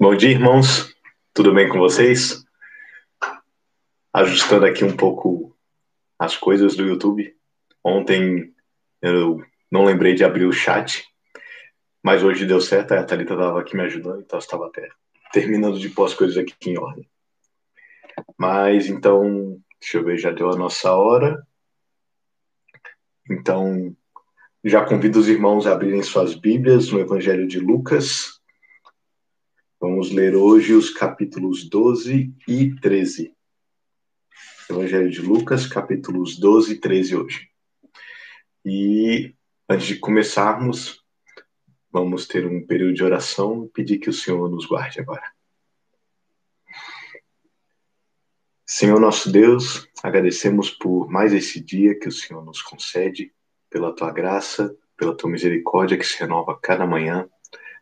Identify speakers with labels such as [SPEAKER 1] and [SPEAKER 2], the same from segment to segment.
[SPEAKER 1] Bom dia, irmãos. Tudo bem com vocês? Ajustando aqui um pouco as coisas do YouTube. Ontem eu não lembrei de abrir o chat, mas hoje deu certo. A Thalita estava aqui me ajudando, então estava até terminando de pôr as coisas aqui em ordem. Mas então, deixa eu ver, já deu a nossa hora. Então, já convido os irmãos a abrirem suas Bíblias no Evangelho de Lucas. Vamos ler hoje os capítulos 12 e 13. Evangelho de Lucas, capítulos 12 e 13 hoje. E antes de começarmos, vamos ter um período de oração e pedir que o Senhor nos guarde agora. Senhor nosso Deus, agradecemos por mais esse dia que o Senhor nos concede, pela tua graça, pela tua misericórdia que se renova cada manhã.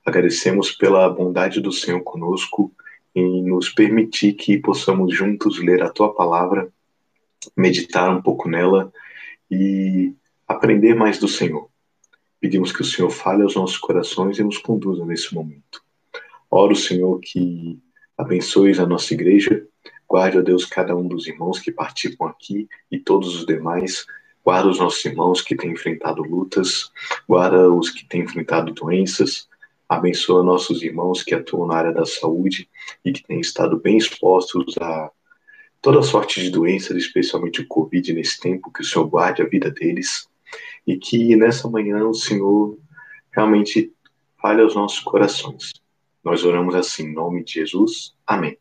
[SPEAKER 1] Agradecemos pela bondade do Senhor conosco em nos permitir que possamos juntos ler a tua palavra, meditar um pouco nela e aprender mais do Senhor. Pedimos que o Senhor fale aos nossos corações e nos conduza nesse momento. Oro, Senhor, que abençoes a nossa igreja, Guarde, ó Deus, cada um dos irmãos que participam aqui e todos os demais. Guarda os nossos irmãos que têm enfrentado lutas. Guarda os que têm enfrentado doenças. Abençoa nossos irmãos que atuam na área da saúde e que têm estado bem expostos a toda sorte de doenças, especialmente o Covid nesse tempo. Que o Senhor guarde a vida deles. E que nessa manhã o Senhor realmente fale aos nossos corações. Nós oramos assim, em nome de Jesus. Amém.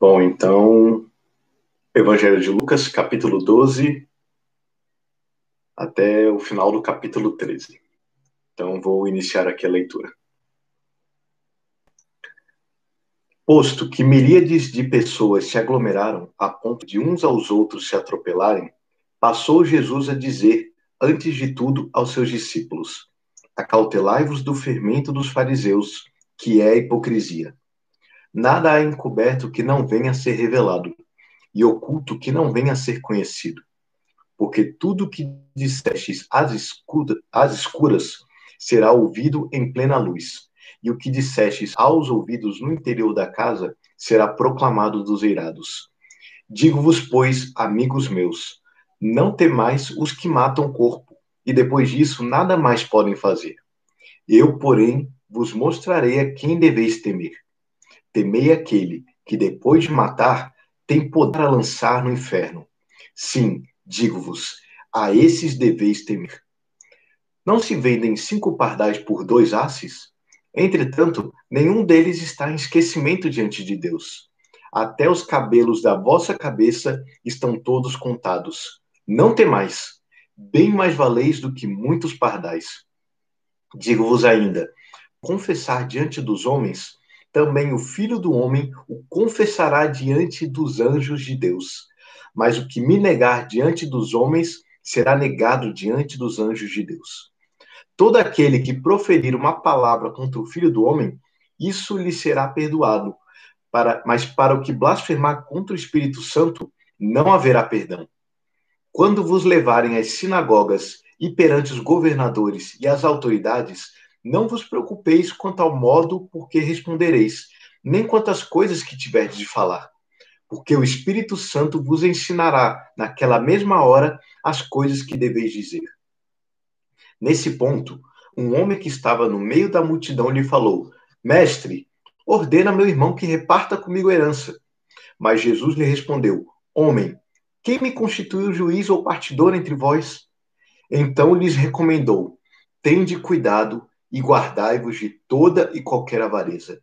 [SPEAKER 1] Bom, então, Evangelho de Lucas, capítulo 12, até o final do capítulo 13. Então, vou iniciar aqui a leitura. Posto que miríades de pessoas se aglomeraram a ponto de uns aos outros se atropelarem, passou Jesus a dizer, antes de tudo, aos seus discípulos: Acautelai-vos do fermento dos fariseus, que é a hipocrisia. Nada há encoberto que não venha a ser revelado, e oculto que não venha a ser conhecido. Porque tudo que dissestes às, escuras, será ouvido em plena luz, e o que dissestes aos ouvidos no interior da casa será proclamado dos eirados. Digo-vos, pois, amigos meus, não temais os que matam o corpo, e depois disso nada mais podem fazer. Eu, porém, vos mostrarei a quem deveis temer temei aquele que, depois de matar, tem poder a lançar no inferno. Sim, digo-vos, a esses deveis temer. Não se vendem cinco pardais por dois asses? Entretanto, nenhum deles está em esquecimento diante de Deus. Até os cabelos da vossa cabeça estão todos contados. Não temais, bem mais valeis do que muitos pardais. Digo-vos ainda: confessar diante dos homens, também o Filho do Homem o confessará diante dos anjos de Deus. Mas o que me negar diante dos homens será negado diante dos anjos de Deus. Todo aquele que proferir uma palavra contra o Filho do Homem, isso lhe será perdoado. Para, mas para o que blasfemar contra o Espírito Santo, não haverá perdão. Quando vos levarem às sinagogas e perante os governadores e as autoridades, não vos preocupeis quanto ao modo por que respondereis, nem quanto às coisas que tiverdes de falar, porque o Espírito Santo vos ensinará, naquela mesma hora, as coisas que deveis dizer. Nesse ponto, um homem que estava no meio da multidão lhe falou: Mestre, ordena meu irmão que reparta comigo a herança. Mas Jesus lhe respondeu: Homem, quem me constituiu juiz ou partidor entre vós? Então lhes recomendou: Tende cuidado e guardai-vos de toda e qualquer avareza.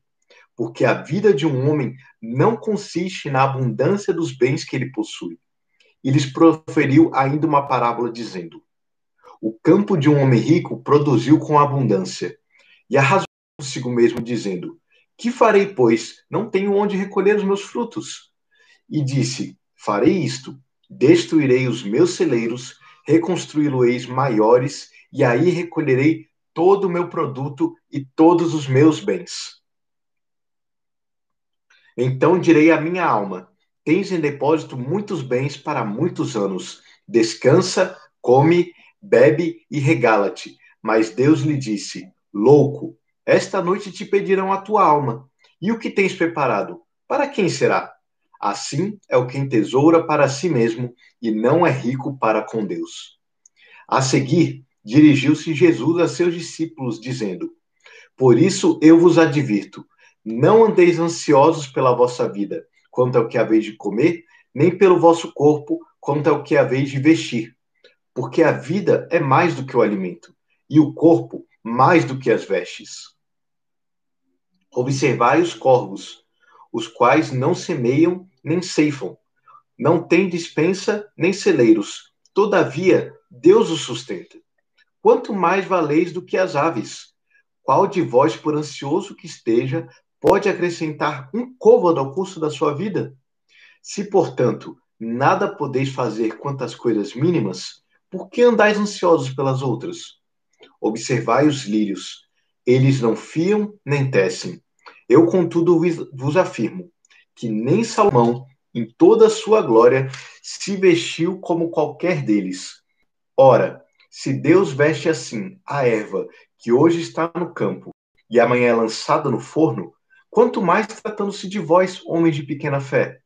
[SPEAKER 1] Porque a vida de um homem não consiste na abundância dos bens que ele possui. E lhes proferiu ainda uma parábola, dizendo: O campo de um homem rico produziu com abundância. E arrasou consigo mesmo, dizendo: Que farei, pois? Não tenho onde recolher os meus frutos. E disse: Farei isto: destruirei os meus celeiros, reconstruí-los maiores, e aí recolherei todo o meu produto e todos os meus bens. Então direi à minha alma: Tens em depósito muitos bens para muitos anos. Descansa, come, bebe e regala-te. Mas Deus lhe disse: Louco, Esta noite te pedirão a tua alma. E o que tens preparado? Para quem será? Assim é o que entesoura para si mesmo e não é rico para com Deus. A seguir, dirigiu-se Jesus a seus discípulos, dizendo: Por isso eu vos advirto: não andeis ansiosos pela vossa vida, quanto ao que haveis de comer, nem pelo vosso corpo, quanto ao que haveis de vestir. Porque a vida é mais do que o alimento, e o corpo mais do que as vestes. Observai os corvos, os quais não semeiam nem ceifam, não têm dispensa nem celeiros, todavia Deus os sustenta. Quanto mais valeis do que as aves? Qual de vós, por ansioso que esteja, pode acrescentar um côvado ao curso da sua vida? Se, portanto, nada podeis fazer quanto às coisas mínimas, por que andais ansiosos pelas outras? Observai os lírios. Eles não fiam nem tecem. Eu, contudo, vos afirmo que nem Salomão, em toda a sua glória, se vestiu como qualquer deles. Ora, se Deus veste assim a erva que hoje está no campo e amanhã é lançada no forno, quanto mais tratando-se de vós, homens de pequena fé.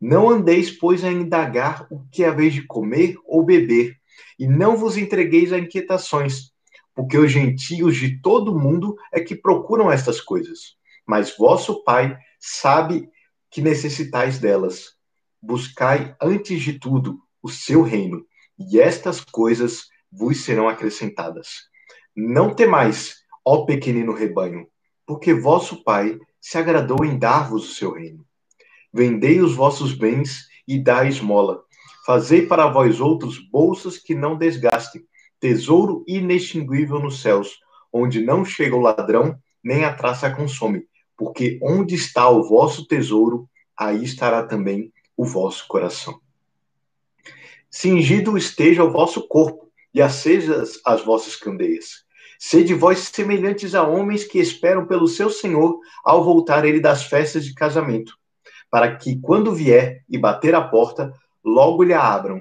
[SPEAKER 1] Não andeis, pois, a indagar o que é vez de comer ou beber, e não vos entregueis a inquietações, porque os gentios de todo mundo é que procuram estas coisas. Mas vosso Pai sabe que necessitais delas. Buscai antes de tudo o seu reino, e estas coisas vos serão acrescentadas. Não temais, ó pequenino rebanho, porque vosso Pai se agradou em dar-vos o seu reino. Vendei os vossos bens e dai esmola. Fazei para vós outros bolsas que não desgastem, tesouro inextinguível nos céus, onde não chega o ladrão, nem a traça consome. Porque onde está o vosso tesouro, aí estará também o vosso coração. Cingido esteja o vosso corpo, e acesas as vossas candeias. Sede vós semelhantes a homens que esperam pelo seu Senhor ao voltar ele das festas de casamento, para que, quando vier e bater a porta, logo lhe abram.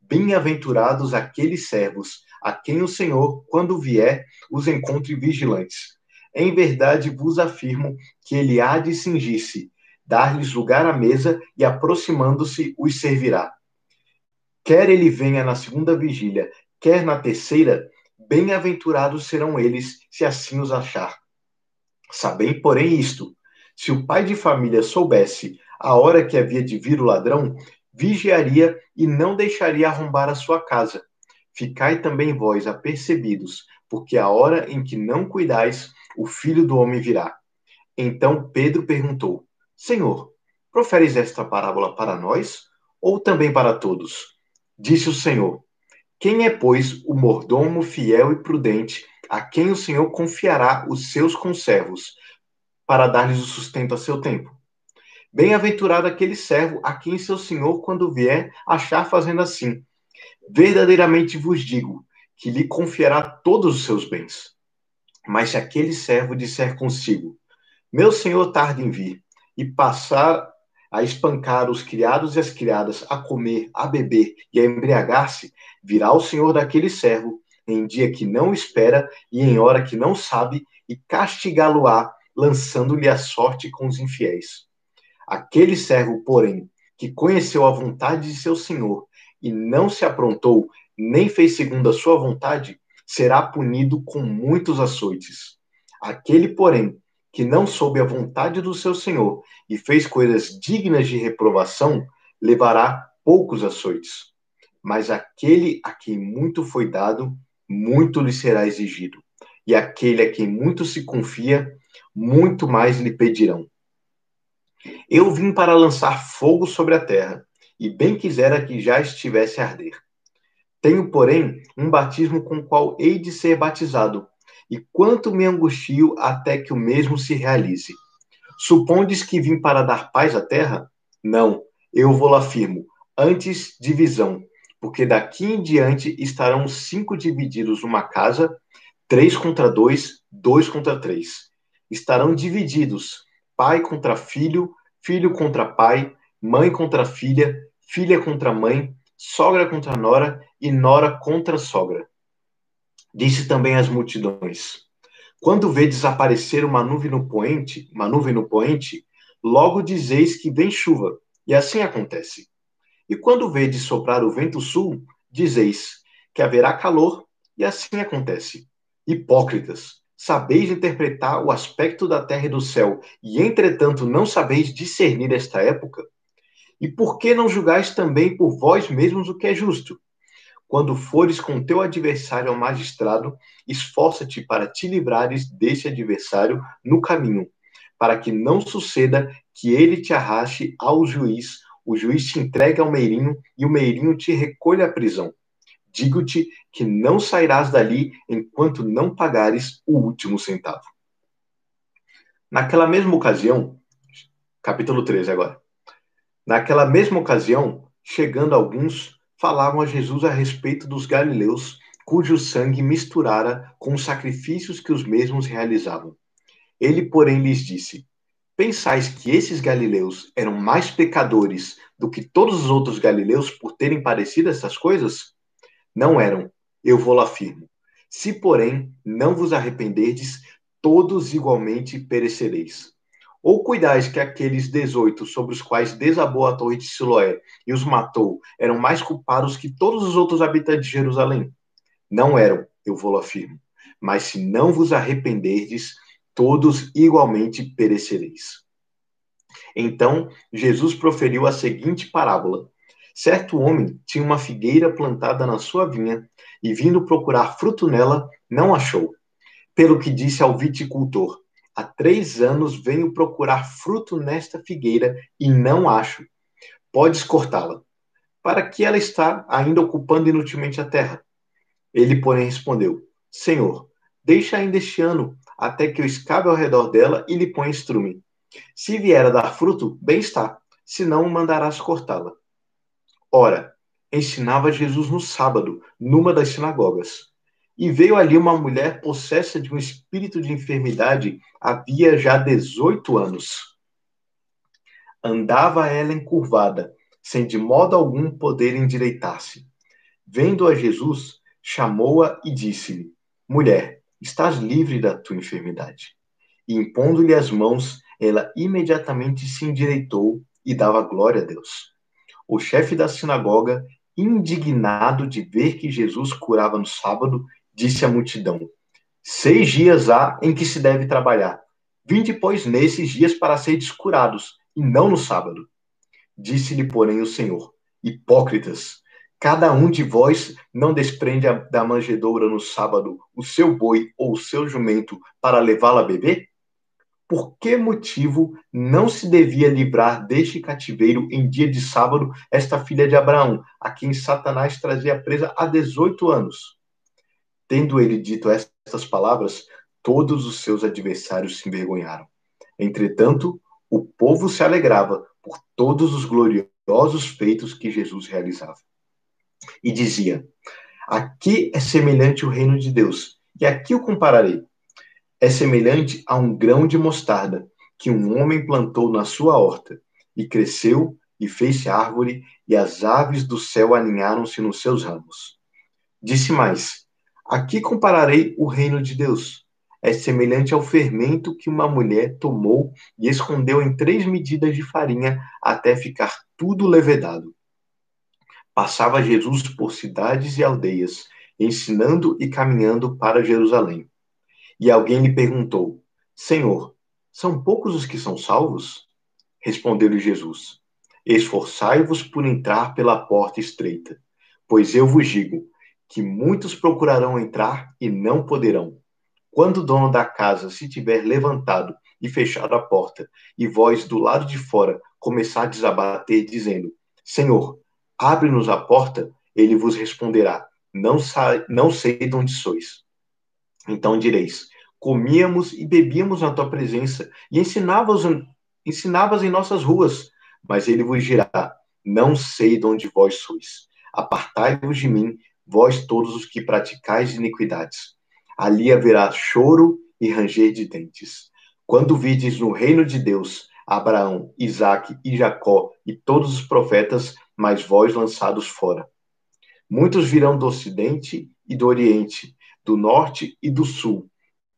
[SPEAKER 1] Bem-aventurados aqueles servos, a quem o Senhor, quando vier, os encontre vigilantes. Em verdade vos afirmo que ele há de cingir-se, dar-lhes lugar à mesa e, aproximando-se, os servirá. Quer ele venha na segunda vigília, quer na terceira, bem-aventurados serão eles, se assim os achar. Sabem, porém, isto: se o pai de família soubesse a hora que havia de vir o ladrão, vigiaria e não deixaria arrombar a sua casa. Ficai também vós apercebidos, porque a hora em que não cuidais, o filho do homem virá. Então Pedro perguntou: Senhor, proferes esta parábola para nós ou também para todos? Disse o Senhor: Quem é, pois, o mordomo fiel e prudente, a quem o Senhor confiará os seus conservos, para dar-lhes o sustento a seu tempo? Bem-aventurado aquele servo a quem seu senhor, quando vier, achar fazendo assim. Verdadeiramente vos digo que lhe confiará todos os seus bens. Mas se aquele servo disser consigo: Meu senhor tarda em vir, e passar a espancar os criados e as criadas, a comer, a beber e a embriagar-se, virá o senhor daquele servo em dia que não espera e em hora que não sabe, e castigá-lo-á, lançando-lhe a sorte com os infiéis. Aquele servo, porém, que conheceu a vontade de seu senhor e não se aprontou, nem fez segundo a sua vontade, será punido com muitos açoites. Aquele, porém, que não soube a vontade do seu senhor e fez coisas dignas de reprovação, levará poucos açoites. Mas aquele a quem muito foi dado, muito lhe será exigido. E aquele a quem muito se confia, muito mais lhe pedirão. Eu vim para lançar fogo sobre a terra, e bem quisera que já estivesse a arder. Tenho, porém, um batismo com o qual hei de ser batizado, e quanto me angustio até que o mesmo se realize. Supondes que vim para dar paz à terra? Não, eu vou afirmo, antes divisão, porque daqui em diante estarão cinco divididos numa casa, três contra dois, dois contra três. Estarão divididos pai contra filho, filho contra pai, mãe contra filha, filha contra mãe, sogra contra nora e nora contra sogra. Disse também às multidões: Quando vê desaparecer uma nuvem no poente, uma nuvem no poente, logo dizeis que vem chuva, e assim acontece. E quando de soprar o vento sul, dizeis que haverá calor, e assim acontece. Hipócritas, sabeis interpretar o aspecto da terra e do céu, e entretanto não sabeis discernir esta época? E por que não julgais também por vós mesmos o que é justo? Quando fores com teu adversário ao magistrado, esforça-te para te livrares desse adversário no caminho, para que não suceda que ele te arraste ao juiz, o juiz te entregue ao meirinho e o meirinho te recolha à prisão. Digo-te que não sairás dali enquanto não pagares o último centavo. Naquela mesma ocasião, capítulo 13 agora. Naquela mesma ocasião, chegando alguns, falavam a Jesus a respeito dos galileus, cujo sangue misturara com os sacrifícios que os mesmos realizavam. Ele, porém, lhes disse: Pensais que esses galileus eram mais pecadores do que todos os outros galileus por terem parecido essas coisas? Não eram, eu vou lá afirmo. Se, porém, não vos arrependerdes, todos igualmente perecereis. Ou cuidais que aqueles dezoito sobre os quais desabou a torre de Siloé e os matou eram mais culpados que todos os outros habitantes de Jerusalém? Não eram, eu vou afirmo. Mas se não vos arrependerdes, todos igualmente perecereis. Então Jesus proferiu a seguinte parábola: Certo homem tinha uma figueira plantada na sua vinha e, vindo procurar fruto nela, não achou. Pelo que disse ao viticultor: Há três anos venho procurar fruto nesta figueira e não acho. Podes cortá-la. Para que ela está ainda ocupando inutilmente a terra? Ele, porém, respondeu: Senhor, deixa ainda este ano, até que eu escabe ao redor dela e lhe ponha estrume. Se vier a dar fruto, bem está, senão mandarás cortá-la. Ora, ensinava Jesus no sábado, numa das sinagogas. E veio ali uma mulher possessa de um espírito de enfermidade havia já 18 anos. Andava ela encurvada, sem de modo algum poder endireitar-se. Vendo a Jesus, chamou-a e disse-lhe: Mulher, estás livre da tua enfermidade. E impondo-lhe as mãos, ela imediatamente se endireitou e dava glória a Deus. O chefe da sinagoga, indignado de ver que Jesus curava no sábado, disse à multidão: Seis dias há em que se deve trabalhar. Vinde, pois, nesses dias para seres curados, e não no sábado. Disse-lhe, porém, o Senhor: Hipócritas, cada um de vós não desprende da manjedoura no sábado o seu boi ou o seu jumento para levá-lo a beber? Por que motivo não se devia livrar deste cativeiro em dia de sábado esta filha de Abraão, a quem Satanás trazia presa há 18 anos? Tendo ele dito estas palavras, todos os seus adversários se envergonharam. Entretanto, o povo se alegrava por todos os gloriosos feitos que Jesus realizava. E dizia: Aqui é semelhante o reino de Deus, e aqui o compararei. É semelhante a um grão de mostarda que um homem plantou na sua horta, e cresceu e fez-se árvore, e as aves do céu aninharam-se nos seus ramos. Disse mais: Aqui compararei o reino de Deus. É semelhante ao fermento que uma mulher tomou e escondeu em três medidas de farinha até ficar tudo levedado. Passava Jesus por cidades e aldeias, ensinando e caminhando para Jerusalém. E alguém lhe perguntou: Senhor, são poucos os que são salvos? Respondeu-lhe Jesus: Esforçai-vos por entrar pela porta estreita, pois eu vos digo que muitos procurarão entrar e não poderão. Quando o dono da casa se tiver levantado e fechado a porta, e vós do lado de fora começardes a bater, dizendo: Senhor, abre-nos a porta, ele vos responderá: Não, não sei de onde sois. Então direis: Comíamos e bebíamos na tua presença, e ensinavas, ensinavas em nossas ruas. Mas ele vos dirá: Não sei de onde vós sois. Apartai-vos de mim, vós todos os que praticais iniquidades. Ali haverá choro e ranger de dentes. Quando vides no reino de Deus Abraão, Isaque e Jacó e todos os profetas, mas vós lançados fora. Muitos virão do ocidente e do oriente, do norte e do sul,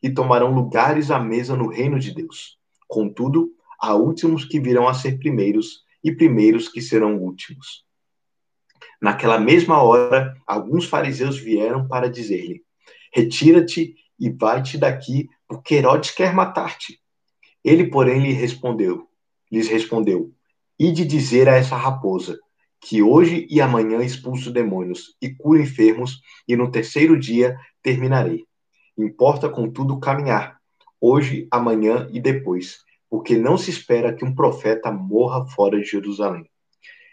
[SPEAKER 1] e tomarão lugares à mesa no reino de Deus. Contudo, há últimos que virão a ser primeiros e primeiros que serão últimos. Naquela mesma hora, alguns fariseus vieram para dizer-lhe: Retira-te e vai-te daqui, porque Herodes quer matar-te. Ele, porém, lhe respondeu, lhes respondeu: Ide dizer a essa raposa que hoje e amanhã expulso demônios e curo enfermos, e no terceiro dia terminarei. Importa, contudo, caminhar, hoje, amanhã e depois, porque não se espera que um profeta morra fora de Jerusalém.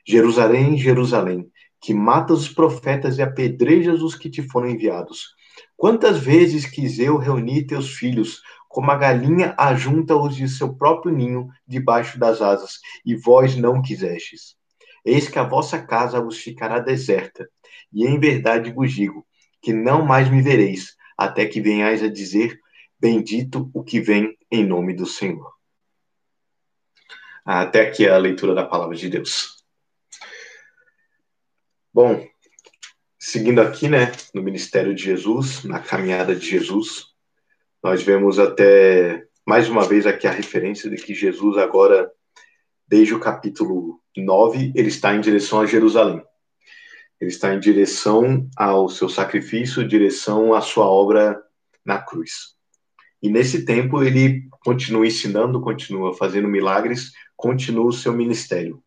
[SPEAKER 1] Jerusalém, Jerusalém, que matas os profetas e apedrejas os que te foram enviados. Quantas vezes quis eu reunir teus filhos, como a galinha ajunta os de seu próprio ninho debaixo das asas, e vós não quisestes. Eis que a vossa casa vos ficará deserta, e em verdade vos digo, que não mais me vereis, até que venhais a dizer, bendito o que vem em nome do Senhor. Até aqui a leitura da palavra de Deus. Bom, seguindo aqui, né, no ministério de Jesus, na caminhada de Jesus, nós vemos até mais uma vez aqui a referência de que Jesus agora, desde o capítulo 9, ele está em direção a Jerusalém. Ele está em direção ao seu sacrifício, direção à sua obra na cruz. E nesse tempo ele continua ensinando, continua fazendo milagres, continua o seu ministério.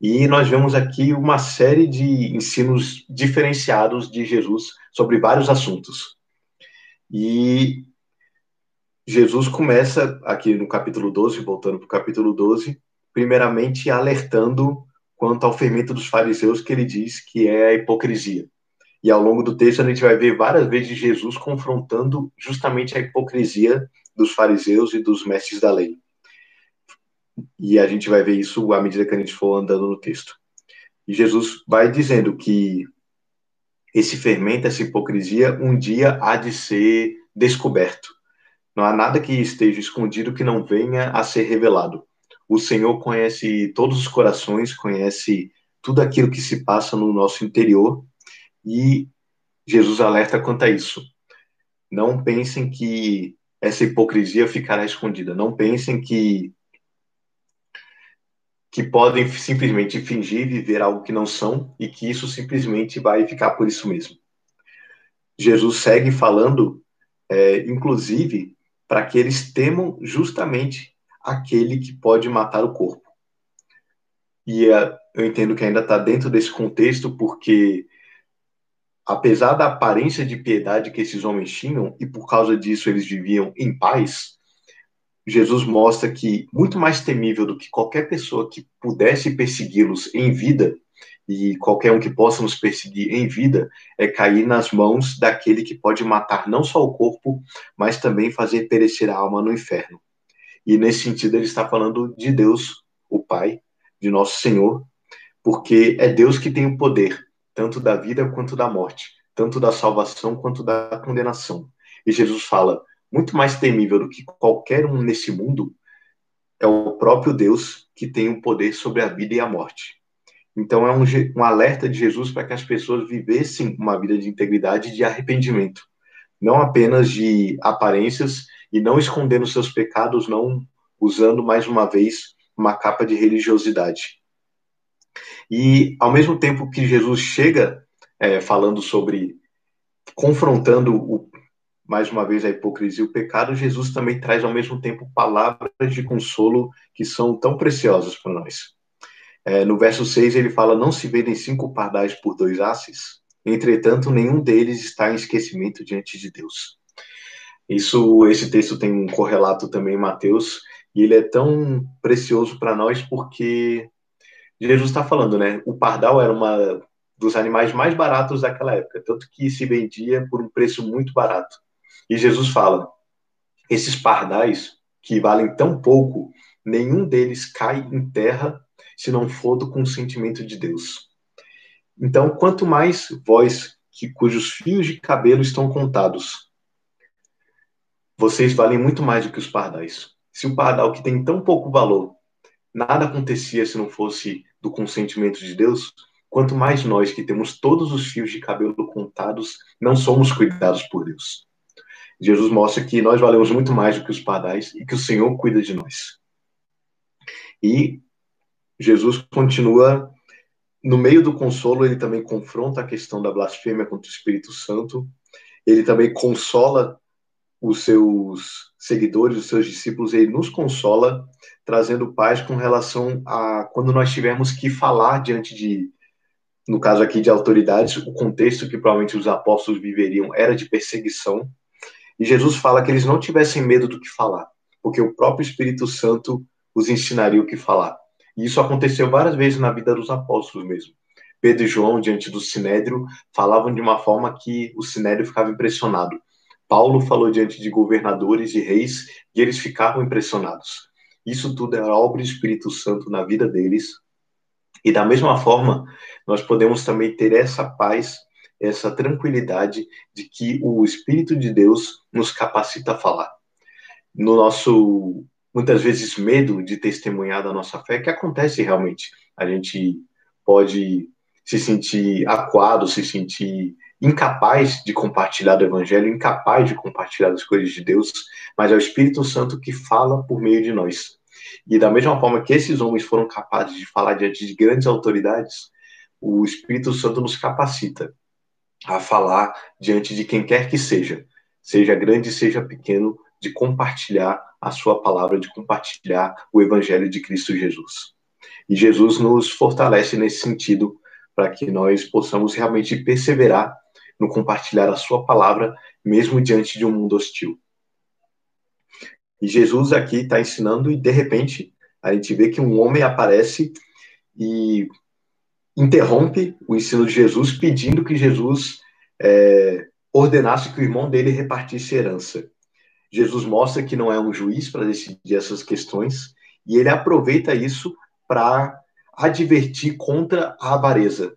[SPEAKER 1] E nós vemos aqui uma série de ensinos diferenciados de Jesus sobre vários assuntos. E Jesus começa aqui no capítulo 12, voltando para o capítulo 12, primeiramente alertando quanto ao fermento dos fariseus, que ele diz que é a hipocrisia. E ao longo do texto a gente vai ver várias vezes Jesus confrontando justamente a hipocrisia dos fariseus e dos mestres da lei. E a gente vai ver isso à medida que a gente for andando no texto. E Jesus vai dizendo que esse fermento, essa hipocrisia, um dia há de ser descoberto. Não há nada que esteja escondido que não venha a ser revelado. O Senhor conhece todos os corações, conhece tudo aquilo que se passa no nosso interior e Jesus alerta quanto a isso. Não pensem que essa hipocrisia ficará escondida. Não pensem que que podem simplesmente fingir viver algo que não são e que isso simplesmente vai ficar por isso mesmo. Jesus segue falando, é, inclusive, para que eles temam justamente aquele que pode matar o corpo. E é, eu entendo que ainda está dentro desse contexto, porque apesar da aparência de piedade que esses homens tinham, e por causa disso eles viviam em paz, Jesus mostra que muito mais temível do que qualquer pessoa que pudesse persegui-los em vida e qualquer um que possa nos perseguir em vida é cair nas mãos daquele que pode matar não só o corpo, mas também fazer perecer a alma no inferno. E nesse sentido ele está falando de Deus, o Pai, de nosso Senhor, porque é Deus que tem o poder tanto da vida quanto da morte, tanto da salvação quanto da condenação. E Jesus fala: muito mais temível do que qualquer um nesse mundo é o próprio Deus que tem o poder sobre a vida e a morte. Então é um, um alerta de Jesus para que as pessoas vivessem uma vida de integridade e de arrependimento, não apenas de aparências e não escondendo seus pecados, não usando mais uma vez uma capa de religiosidade. E ao mesmo tempo que Jesus chega é, falando sobre confrontando o mais uma vez, a hipocrisia e o pecado, Jesus também traz ao mesmo tempo palavras de consolo que são tão preciosas para nós. É, no verso 6 ele fala: Não se vendem cinco pardais por dois asses, entretanto, nenhum deles está em esquecimento diante de Deus. Isso, esse texto tem um correlato também em Mateus, e ele é tão precioso para nós porque Jesus está falando, né? O pardal era uma dos animais mais baratos daquela época, tanto que se vendia por um preço muito barato. E Jesus fala: esses pardais que valem tão pouco, nenhum deles cai em terra se não for do consentimento de Deus. Então, quanto mais vós, que, cujos fios de cabelo estão contados, vocês valem muito mais do que os pardais. Se o pardal que tem tão pouco valor, nada acontecia se não fosse do consentimento de Deus, quanto mais nós que temos todos os fios de cabelo contados, não somos cuidados por Deus. Jesus mostra que nós valemos muito mais do que os pardais e que o Senhor cuida de nós. E Jesus continua no meio do consolo, ele também confronta a questão da blasfêmia contra o Espírito Santo. Ele também consola os seus seguidores, os seus discípulos, ele nos consola, trazendo paz com relação a quando nós tivermos que falar diante de, no caso aqui de autoridades, o contexto que provavelmente os apóstolos viveriam era de perseguição. E Jesus fala que eles não tivessem medo do que falar, porque o próprio Espírito Santo os ensinaria o que falar. E isso aconteceu várias vezes na vida dos apóstolos mesmo. Pedro e João, diante do Sinédrio, falavam de uma forma que o Sinédrio ficava impressionado. Paulo falou diante de governadores e reis e eles ficavam impressionados. Isso tudo era obra do Espírito Santo na vida deles. E da mesma forma, nós podemos também ter essa paz, essa tranquilidade de que o Espírito de Deus nos capacita a falar. No nosso muitas vezes medo de testemunhar da nossa fé, que acontece realmente. A gente pode se sentir acuado, se sentir incapaz de compartilhar do evangelho, incapaz de compartilhar as coisas de Deus, mas é o Espírito Santo que fala por meio de nós. E da mesma forma que esses homens foram capazes de falar diante de grandes autoridades, o Espírito Santo nos capacita a falar diante de quem quer que seja, seja grande, seja pequeno, de compartilhar a sua palavra, de compartilhar o evangelho de Cristo Jesus. E Jesus nos fortalece nesse sentido, para que nós possamos realmente perseverar no compartilhar a sua palavra, mesmo diante de um mundo hostil. E Jesus aqui está ensinando, e de repente a gente vê que um homem aparece e interrompe o ensino de Jesus, pedindo que Jesus é, ordenasse que o irmão dele repartisse herança. Jesus mostra que não é um juiz para decidir essas questões e ele aproveita isso para advertir contra a avareza.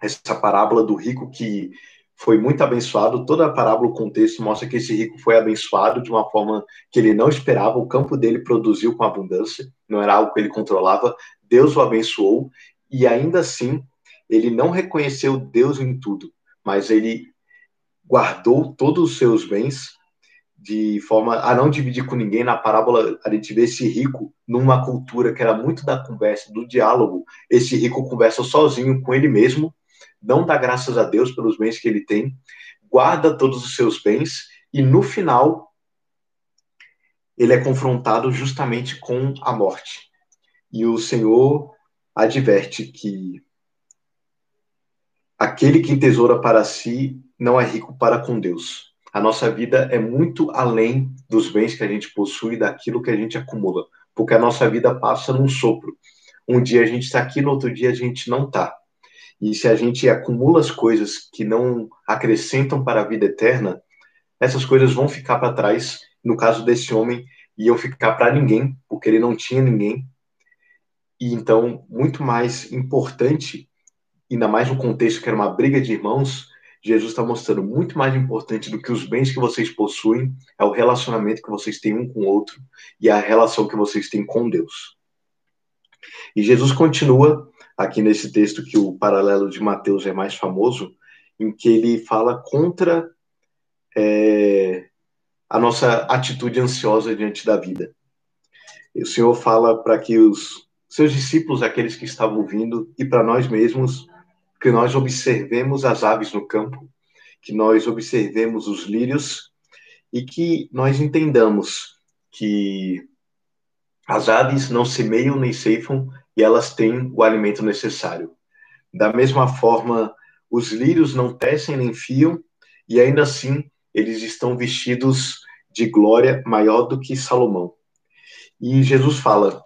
[SPEAKER 1] Essa parábola do rico que foi muito abençoado, toda a parábola, o contexto mostra que esse rico foi abençoado de uma forma que ele não esperava, o campo dele produziu com abundância, não era algo que ele controlava, Deus o abençoou e ainda assim ele não reconheceu Deus em tudo, mas ele guardou todos os seus bens de forma a não dividir com ninguém. Na parábola, a gente vê esse rico numa cultura que era muito da conversa, do diálogo. Esse rico conversa sozinho com ele mesmo, não dá graças a Deus pelos bens que ele tem, guarda todos os seus bens e no final ele é confrontado justamente com a morte. E o Senhor adverte que aquele que tesoura para si não é rico para com Deus. A nossa vida é muito além dos bens que a gente possui, daquilo que a gente acumula, porque a nossa vida passa num sopro. Um dia a gente está aqui, no outro dia a gente não está. E se a gente acumula as coisas que não acrescentam para a vida eterna, essas coisas vão ficar para trás. No caso desse homem, iam ficar para ninguém, porque ele não tinha ninguém. E então, muito mais importante, ainda mais no contexto que era uma briga de irmãos, Jesus está mostrando muito mais importante do que os bens que vocês possuem é o relacionamento que vocês têm um com o outro e a relação que vocês têm com Deus. E Jesus continua aqui nesse texto que o paralelo de Mateus é mais famoso, em que ele fala contra é, a nossa atitude ansiosa diante da vida. E o Senhor fala para que os seus discípulos, aqueles que estavam ouvindo, e para nós mesmos, que nós observemos as aves no campo, que nós observemos os lírios e que nós entendamos que as aves não semeiam nem ceifam e elas têm o alimento necessário. Da mesma forma, os lírios não tecem nem fiam e ainda assim eles estão vestidos de glória maior do que Salomão. E Jesus fala: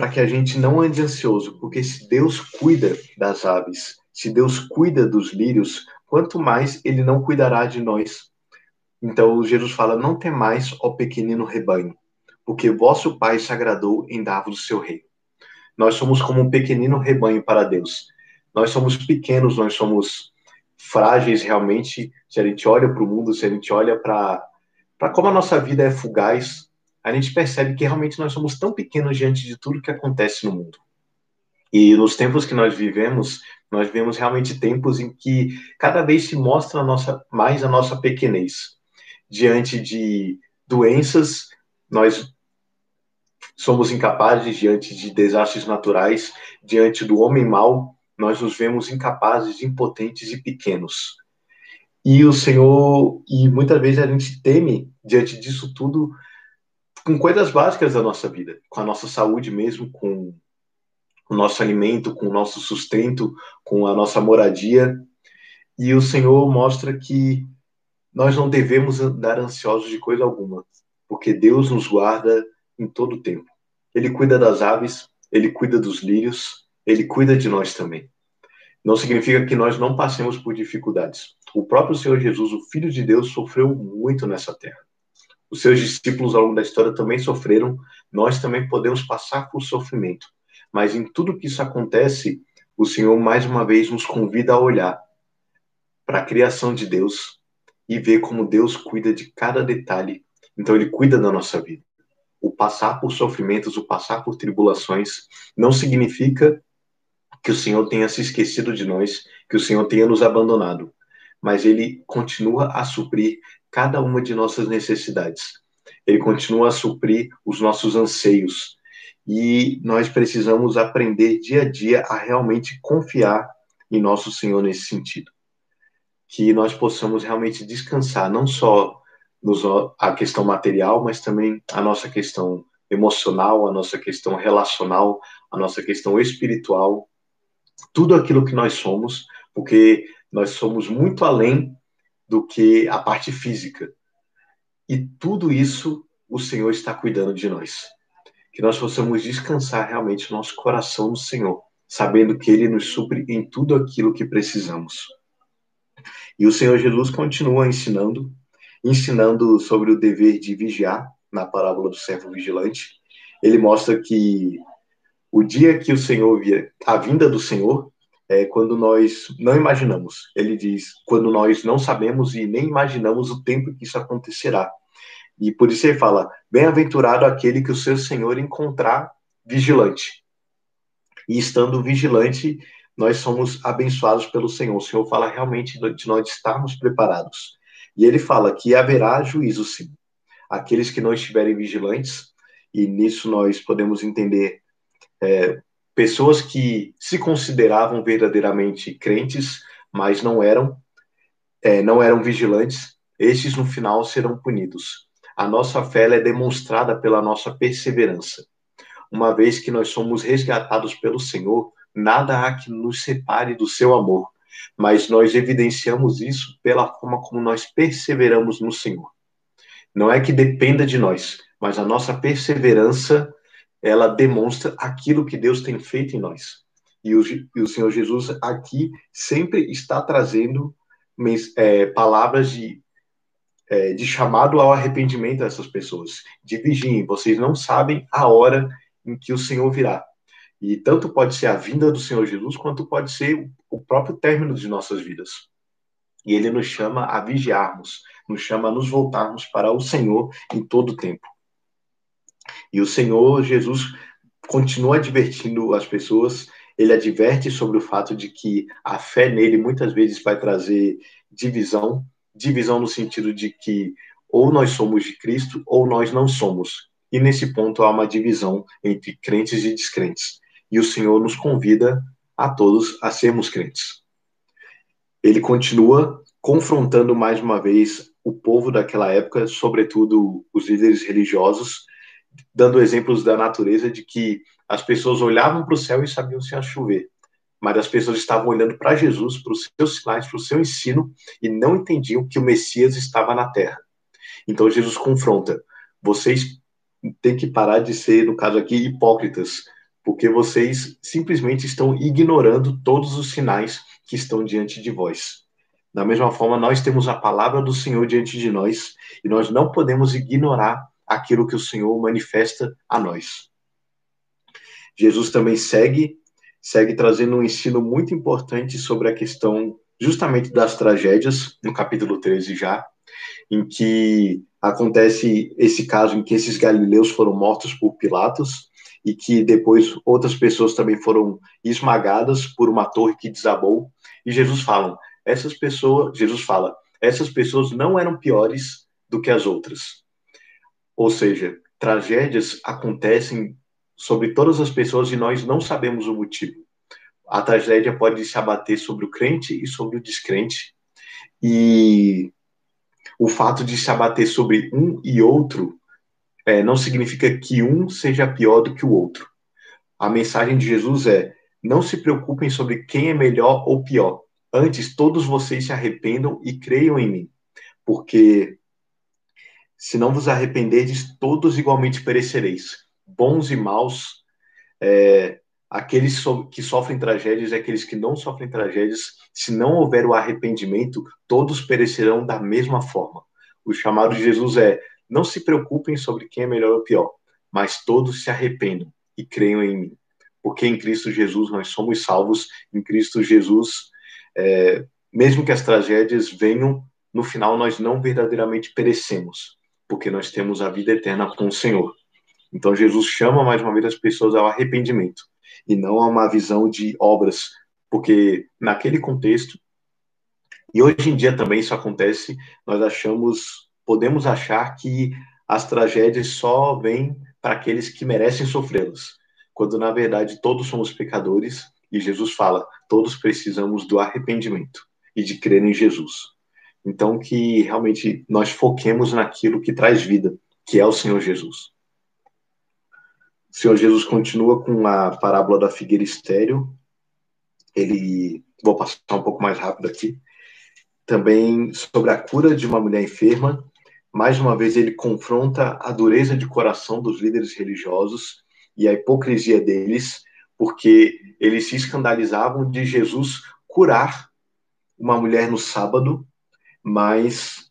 [SPEAKER 1] para que a gente não ande ansioso, porque se Deus cuida das aves, se Deus cuida dos lírios, quanto mais ele não cuidará de nós. Então Jesus fala: Não temais, ó pequenino rebanho, porque vosso Pai se agradou em dar-vos o seu reino. Nós somos como um pequenino rebanho para Deus. Nós somos pequenos, nós somos frágeis realmente. Se a gente olha para o mundo, se a gente olha para como a nossa vida é fugaz, a gente percebe que realmente nós somos tão pequenos diante de tudo que acontece no mundo. E nos tempos que nós vivemos, nós vemos realmente tempos em que cada vez se mostra a nossa, mais a nossa pequenez. diante de doenças, nós somos incapazes diante de desastres naturais, diante do homem mau, nós nos vemos incapazes, impotentes e pequenos. E o Senhor, e muitas vezes a gente teme diante disso tudo com coisas básicas da nossa vida, com a nossa saúde mesmo, com o nosso alimento, com o nosso sustento, com a nossa moradia. E o Senhor mostra que nós não devemos andar ansiosos de coisa alguma, porque Deus nos guarda em todo o tempo. Ele cuida das aves, ele cuida dos lírios, ele cuida de nós também. Não significa que nós não passemos por dificuldades. O próprio Senhor Jesus, o Filho de Deus, sofreu muito nessa terra. Os seus discípulos ao longo da história também sofreram, nós também podemos passar por sofrimento. Mas em tudo que isso acontece, o Senhor mais uma vez nos convida a olhar para a criação de Deus e ver como Deus cuida de cada detalhe. Então ele cuida da nossa vida. O passar por sofrimentos, o passar por tribulações, não significa que o Senhor tenha se esquecido de nós, que o Senhor tenha nos abandonado, mas ele continua a suprir cada uma de nossas necessidades. Ele continua a suprir os nossos anseios. E nós precisamos aprender dia a dia a realmente confiar em nosso Senhor nesse sentido. Que nós possamos realmente descansar, não só nos, a questão material, mas também a nossa questão emocional, a nossa questão relacional, a nossa questão espiritual, tudo aquilo que nós somos, porque nós somos muito além do que a parte física. E tudo isso o Senhor está cuidando de nós. Que nós possamos descansar realmente nosso coração no Senhor, sabendo que Ele nos supre em tudo aquilo que precisamos. E o Senhor Jesus continua ensinando, ensinando sobre o dever de vigiar, na parábola do servo vigilante. Ele mostra que o dia que o Senhor vier, a vinda do Senhor, é quando nós não imaginamos. Ele diz, quando nós não sabemos e nem imaginamos o tempo que isso acontecerá. E por isso ele fala: bem-aventurado aquele que o seu Senhor encontrar vigilante. E estando vigilante, nós somos abençoados pelo Senhor. O Senhor fala realmente de nós estarmos preparados. E ele fala que haverá juízo, sim. Aqueles que não estiverem vigilantes, e nisso nós podemos entender é, pessoas que se consideravam verdadeiramente crentes, mas não eram, é, não eram vigilantes, estes no final serão punidos. A nossa fé é demonstrada pela nossa perseverança. Uma vez que nós somos resgatados pelo Senhor, nada há que nos separe do seu amor, mas nós evidenciamos isso pela forma como nós perseveramos no Senhor. Não é que dependa de nós, mas a nossa perseverança ela demonstra aquilo que Deus tem feito em nós. E o, e o Senhor Jesus aqui sempre está trazendo é, palavras de, é, de chamado ao arrependimento dessas pessoas. De vigiem, vocês não sabem a hora em que o Senhor virá. E tanto pode ser a vinda do Senhor Jesus, quanto pode ser o próprio término de nossas vidas. E ele nos chama a vigiarmos, nos chama a nos voltarmos para o Senhor em todo o tempo. E o Senhor Jesus continua advertindo as pessoas, ele adverte sobre o fato de que a fé nele muitas vezes vai trazer divisão, divisão no sentido de que ou nós somos de Cristo ou nós não somos. E nesse ponto há uma divisão entre crentes e descrentes. E o Senhor nos convida a todos a sermos crentes. Ele continua confrontando mais uma vez o povo daquela época, sobretudo os líderes religiosos, dando exemplos da natureza de que as pessoas olhavam para o céu e sabiam se ia chover, mas as pessoas estavam olhando para Jesus, para os seus sinais, para o seu ensino e não entendiam que o Messias estava na terra. Então Jesus confronta: vocês têm que parar de ser, no caso aqui, hipócritas, porque vocês simplesmente estão ignorando todos os sinais que estão diante de vós. Da mesma forma, nós temos a palavra do Senhor diante de nós e nós não podemos ignorar aquilo que o Senhor manifesta a nós. Jesus também segue, segue trazendo um ensino muito importante sobre a questão justamente das tragédias, no capítulo 13 já, em que acontece esse caso em que esses galileus foram mortos por Pilatos e que depois outras pessoas também foram esmagadas por uma torre que desabou. E Jesus fala, essas pessoas, Jesus fala, essas pessoas não eram piores do que as outras. Ou seja, tragédias acontecem sobre todas as pessoas e nós não sabemos o motivo. A tragédia pode se abater sobre o crente e sobre o descrente. E o fato de se abater sobre um e outro é, não significa que um seja pior do que o outro. A mensagem de Jesus é: não se preocupem sobre quem é melhor ou pior. Antes, todos vocês se arrependam e creiam em mim. Porque se não vos arrependerdes, todos igualmente perecereis. Bons e maus, é, aqueles que sofrem tragédias e aqueles que não sofrem tragédias, se não houver o arrependimento, todos perecerão da mesma forma. O chamado de Jesus é: não se preocupem sobre quem é melhor ou pior, mas todos se arrependam e creiam em mim. Porque em Cristo Jesus nós somos salvos, em Cristo Jesus, é, mesmo que as tragédias venham, no final nós não verdadeiramente perecemos, porque nós temos a vida eterna com o Senhor. Então Jesus chama mais uma vez as pessoas ao arrependimento e não a uma visão de obras, porque naquele contexto, e hoje em dia também isso acontece, nós achamos, podemos achar que as tragédias só vêm para aqueles que merecem sofrê-las quando na verdade todos somos pecadores e Jesus fala: todos precisamos do arrependimento e de crer em Jesus. Então, que realmente nós foquemos naquilo que traz vida, que é o Senhor Jesus. O Senhor Jesus continua com a parábola da figueira estéreo. Ele, vou passar um pouco mais rápido aqui. Também sobre a cura de uma mulher enferma. Mais uma vez, ele confronta a dureza de coração dos líderes religiosos e a hipocrisia deles, porque eles se escandalizavam de Jesus curar uma mulher no sábado, mas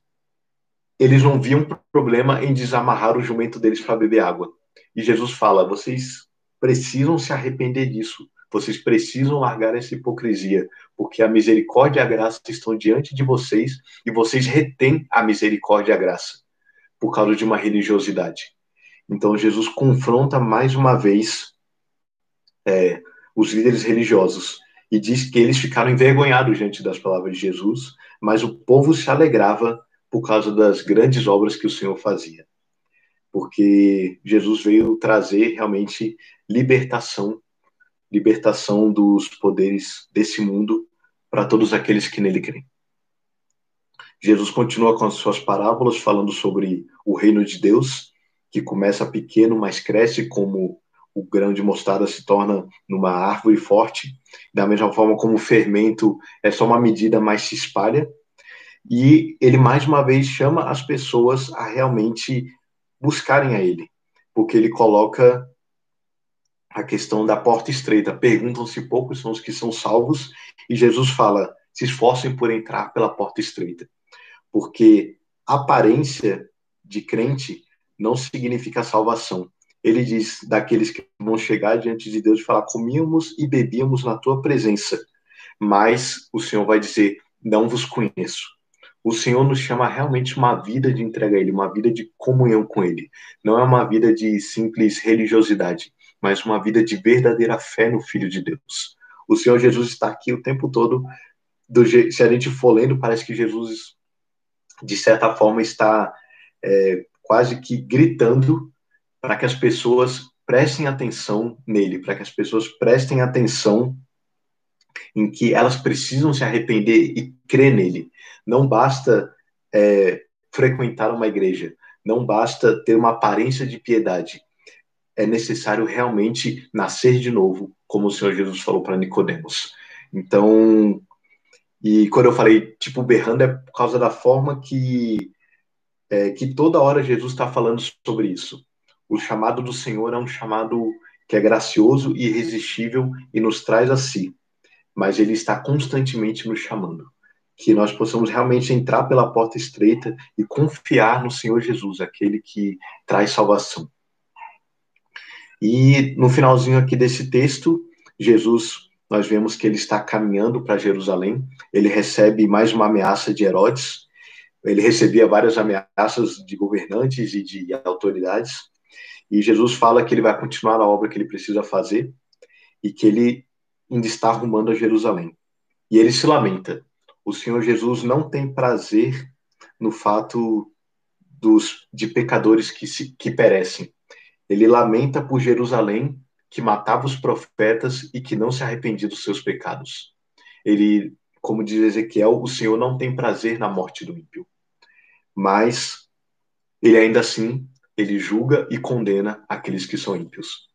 [SPEAKER 1] eles não viam problema em desamarrar o jumento deles para beber água. E Jesus fala: vocês precisam se arrepender disso. Vocês precisam largar essa hipocrisia, porque a misericórdia e a graça estão diante de vocês e vocês retêm a misericórdia e a graça por causa de uma religiosidade. Então Jesus confronta mais uma vez é, os líderes religiosos e diz que eles ficaram envergonhados diante das palavras de Jesus, mas o povo se alegrava por causa das grandes obras que o Senhor fazia. Porque Jesus veio trazer realmente libertação, libertação dos poderes desse mundo para todos aqueles que nele creem. Jesus continua com as suas parábolas falando sobre o reino de Deus que começa pequeno, mas cresce como o grão de mostarda se torna numa árvore forte, da mesma forma como o fermento é só uma medida, mas se espalha. E ele mais uma vez chama as pessoas a realmente buscarem a ele, porque ele coloca a questão da porta estreita. Perguntam-se poucos são os que são salvos, e Jesus fala: se esforcem por entrar pela porta estreita, porque aparência de crente não significa salvação. Ele diz daqueles que vão chegar diante de Deus e falar: comíamos e bebíamos na tua presença. Mas o Senhor vai dizer: não vos conheço. O Senhor nos chama realmente uma vida de entrega a Ele, uma vida de comunhão com Ele. Não é uma vida de simples religiosidade, mas uma vida de verdadeira fé no Filho de Deus. O Senhor Jesus está aqui o tempo todo. Do, se a gente for lendo, parece que Jesus, de certa forma, está é, quase que gritando para que as pessoas prestem atenção nele, para que as pessoas prestem atenção em que elas precisam se arrepender e crer nele. Não basta é, frequentar uma igreja, não basta ter uma aparência de piedade. É necessário realmente nascer de novo, como o Senhor Jesus falou para Nicodemos. Então, e quando eu falei tipo berrando é por causa da forma que é, que toda hora Jesus está falando sobre isso. O chamado do Senhor é um chamado que é gracioso e irresistível e nos traz a si, mas ele está constantemente nos chamando. Que nós possamos realmente entrar pela porta estreita e confiar no Senhor Jesus, aquele que traz salvação. E no finalzinho aqui desse texto, Jesus, nós vemos que ele está caminhando para Jerusalém, ele recebe mais uma ameaça de Herodes, ele recebia várias ameaças de governantes e de autoridades, e Jesus fala que ele vai continuar a obra que ele precisa fazer e que ele ainda está arrumando a Jerusalém. E ele se lamenta. O Senhor Jesus não tem prazer no fato dos de pecadores que se que perecem. Ele lamenta por Jerusalém, que matava os profetas e que não se arrependia dos seus pecados. Ele, como diz Ezequiel, o Senhor não tem prazer na morte do ímpio. Mas ele ainda assim, ele julga e condena aqueles que são ímpios.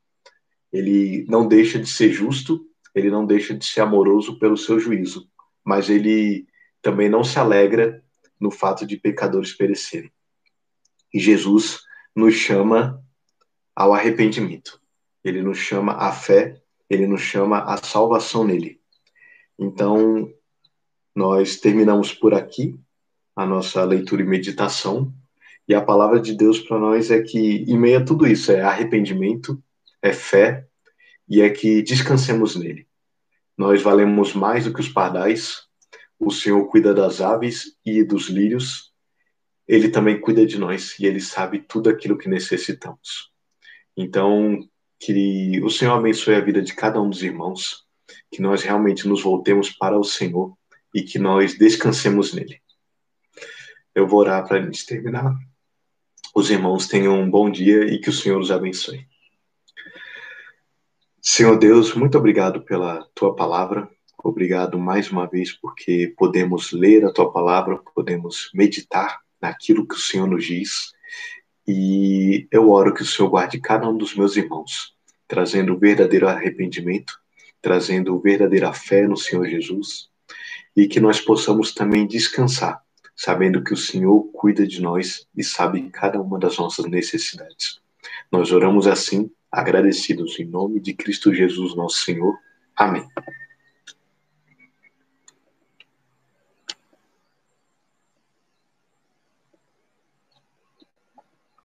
[SPEAKER 1] Ele não deixa de ser justo, ele não deixa de ser amoroso pelo seu juízo, mas ele também não se alegra no fato de pecadores perecerem. E Jesus nos chama ao arrependimento. Ele nos chama à fé, ele nos chama à salvação nele. Então, nós terminamos por aqui a nossa leitura e meditação. E a palavra de Deus para nós é que, em meio a tudo isso, é arrependimento, é fé e é que descansemos nele. Nós valemos mais do que os pardais. O Senhor cuida das aves e dos lírios. Ele também cuida de nós e ele sabe tudo aquilo que necessitamos. Então, que o Senhor abençoe a vida de cada um dos irmãos, que nós realmente nos voltemos para o Senhor e que nós descansemos nele. Eu vou orar para a gente terminar. Os irmãos tenham um bom dia e que o Senhor os abençoe. Senhor Deus, muito obrigado pela tua palavra. Obrigado mais uma vez porque podemos ler a tua palavra, podemos meditar naquilo que o Senhor nos diz e eu oro que o Senhor guarde cada um dos meus irmãos, trazendo verdadeiro arrependimento, trazendo verdadeira fé no Senhor Jesus, e que nós possamos também descansar, sabendo que o Senhor cuida de nós e sabe cada uma das nossas necessidades. Nós oramos assim, agradecidos em nome de Cristo Jesus, nosso Senhor. Amém.